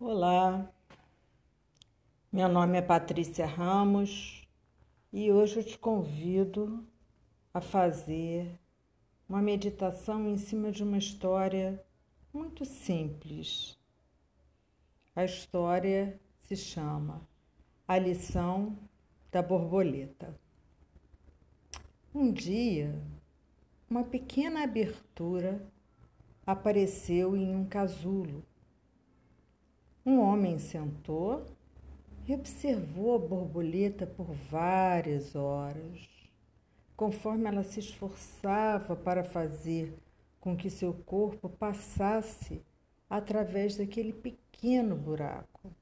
Olá, meu nome é Patrícia Ramos e hoje eu te convido a fazer uma meditação em cima de uma história muito simples. A história se chama A Lição da Borboleta. Um dia, uma pequena abertura apareceu em um casulo um homem sentou e observou a borboleta por várias horas, conforme ela se esforçava para fazer com que seu corpo passasse através daquele pequeno buraco.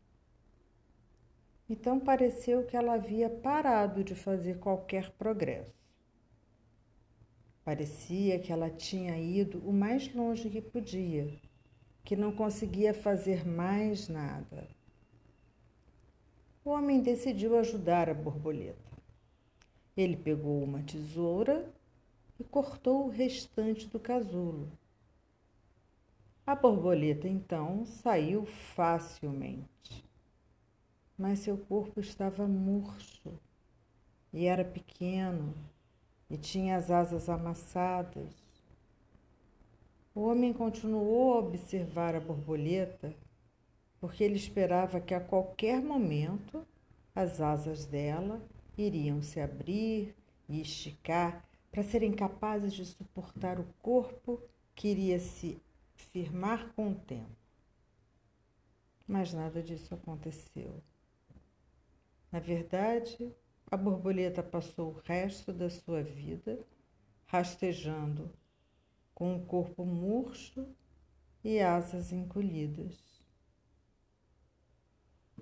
Então pareceu que ela havia parado de fazer qualquer progresso. Parecia que ela tinha ido o mais longe que podia que não conseguia fazer mais nada. O homem decidiu ajudar a borboleta. Ele pegou uma tesoura e cortou o restante do casulo. A borboleta então saiu facilmente, mas seu corpo estava murcho e era pequeno e tinha as asas amassadas o homem continuou a observar a borboleta porque ele esperava que a qualquer momento as asas dela iriam se abrir e esticar para serem capazes de suportar o corpo que iria se firmar com o tempo. Mas nada disso aconteceu. Na verdade, a borboleta passou o resto da sua vida rastejando com o corpo murcho e asas encolhidas.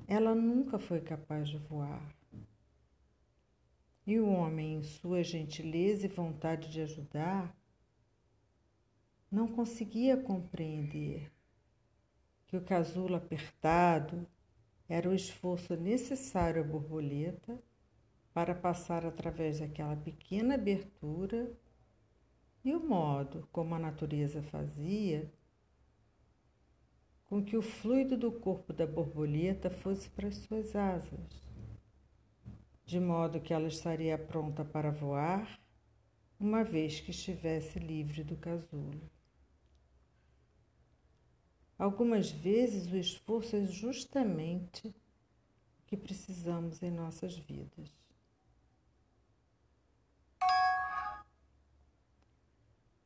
Ela nunca foi capaz de voar. E o homem, em sua gentileza e vontade de ajudar, não conseguia compreender que o casulo apertado era o esforço necessário à borboleta para passar através daquela pequena abertura e o modo como a natureza fazia com que o fluido do corpo da borboleta fosse para as suas asas, de modo que ela estaria pronta para voar uma vez que estivesse livre do casulo. Algumas vezes o esforço é justamente o que precisamos em nossas vidas.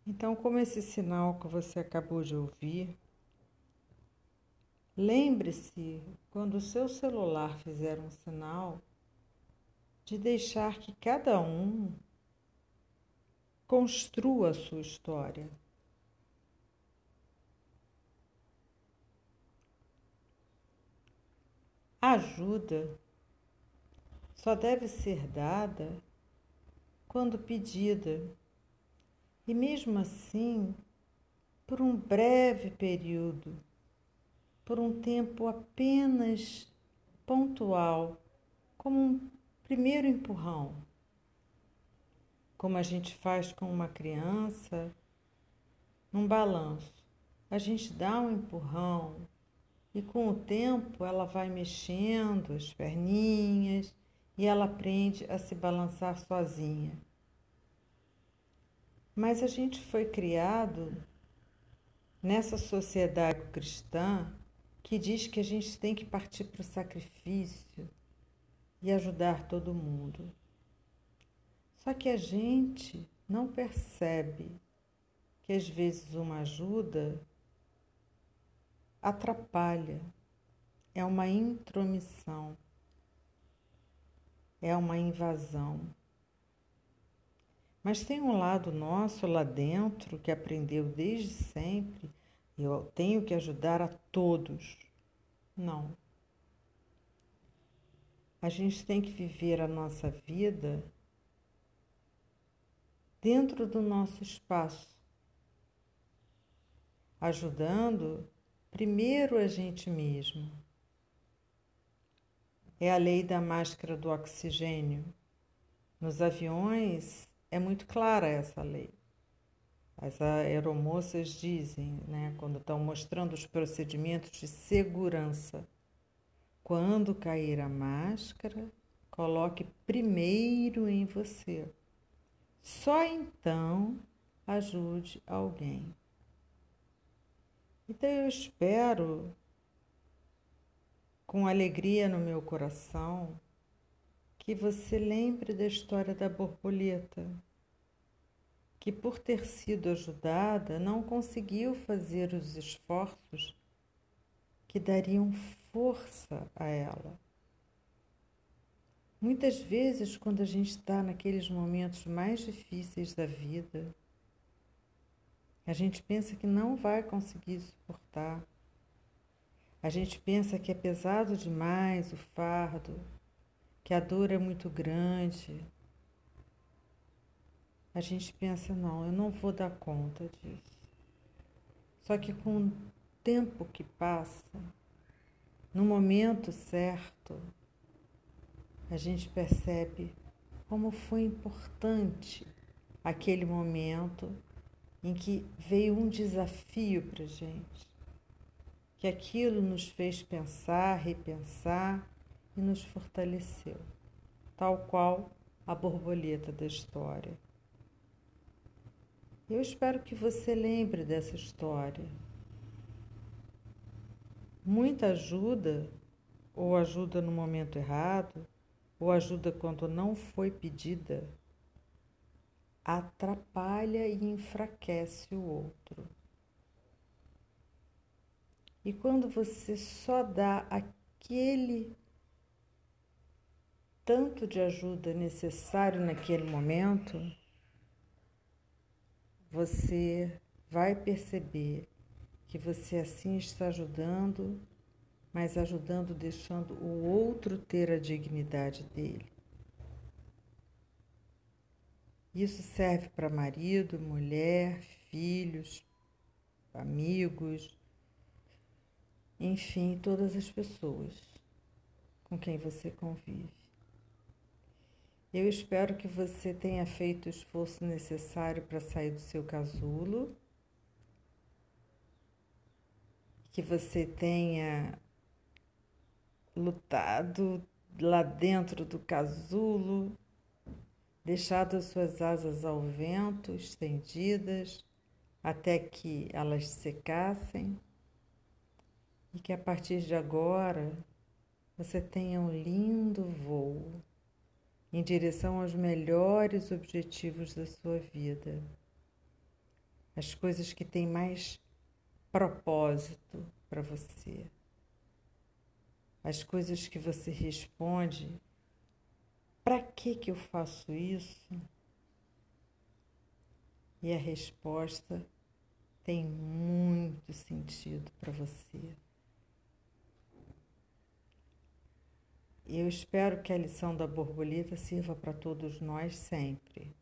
Então, como esse sinal que você acabou de ouvir, lembre-se, quando o seu celular fizer um sinal, de deixar que cada um construa a sua história. A ajuda só deve ser dada quando pedida e mesmo assim, por um breve período, por um tempo apenas pontual, como um primeiro empurrão, como a gente faz com uma criança num balanço. A gente dá um empurrão e com o tempo ela vai mexendo as perninhas e ela aprende a se balançar sozinha. Mas a gente foi criado nessa sociedade cristã que diz que a gente tem que partir para o sacrifício e ajudar todo mundo. Só que a gente não percebe que às vezes uma ajuda atrapalha, é uma intromissão, é uma invasão. Mas tem um lado nosso lá dentro que aprendeu desde sempre, eu tenho que ajudar a todos. Não. A gente tem que viver a nossa vida dentro do nosso espaço, ajudando primeiro a gente mesmo. É a lei da máscara do oxigênio. Nos aviões, é muito clara essa lei. As aeromoças dizem, né, quando estão mostrando os procedimentos de segurança, quando cair a máscara, coloque primeiro em você. Só então ajude alguém. Então eu espero, com alegria no meu coração, que você lembre da história da borboleta, que por ter sido ajudada não conseguiu fazer os esforços que dariam força a ela. Muitas vezes, quando a gente está naqueles momentos mais difíceis da vida, a gente pensa que não vai conseguir suportar. A gente pensa que é pesado demais o fardo, que a dor é muito grande. A gente pensa, não, eu não vou dar conta disso. Só que com o tempo que passa, no momento certo, a gente percebe como foi importante aquele momento em que veio um desafio para gente, que aquilo nos fez pensar, repensar e nos fortaleceu, tal qual a borboleta da história. Eu espero que você lembre dessa história. Muita ajuda, ou ajuda no momento errado, ou ajuda quando não foi pedida, atrapalha e enfraquece o outro. E quando você só dá aquele tanto de ajuda necessário naquele momento, você vai perceber que você assim está ajudando mas ajudando, deixando o outro ter a dignidade dele. Isso serve para marido, mulher, filhos, amigos, enfim, todas as pessoas com quem você convive. Eu espero que você tenha feito o esforço necessário para sair do seu casulo, que você tenha lutado lá dentro do casulo, deixado as suas asas ao vento, estendidas, até que elas secassem, e que a partir de agora você tenha um lindo voo em direção aos melhores objetivos da sua vida, as coisas que têm mais propósito para você as coisas que você responde, para que que eu faço isso? E a resposta tem muito sentido para você. Eu espero que a lição da borboleta sirva para todos nós sempre.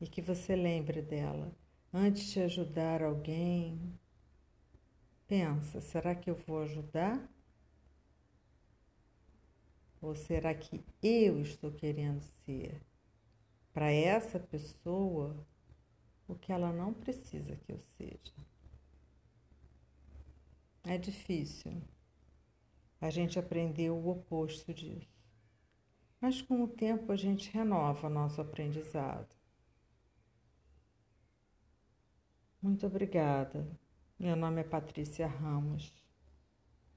E que você lembre dela. Antes de ajudar alguém, pensa: será que eu vou ajudar? Ou será que eu estou querendo ser para essa pessoa o que ela não precisa que eu seja? É difícil. A gente aprendeu o oposto disso. Mas com o tempo a gente renova nosso aprendizado. Muito obrigada. Meu nome é Patrícia Ramos.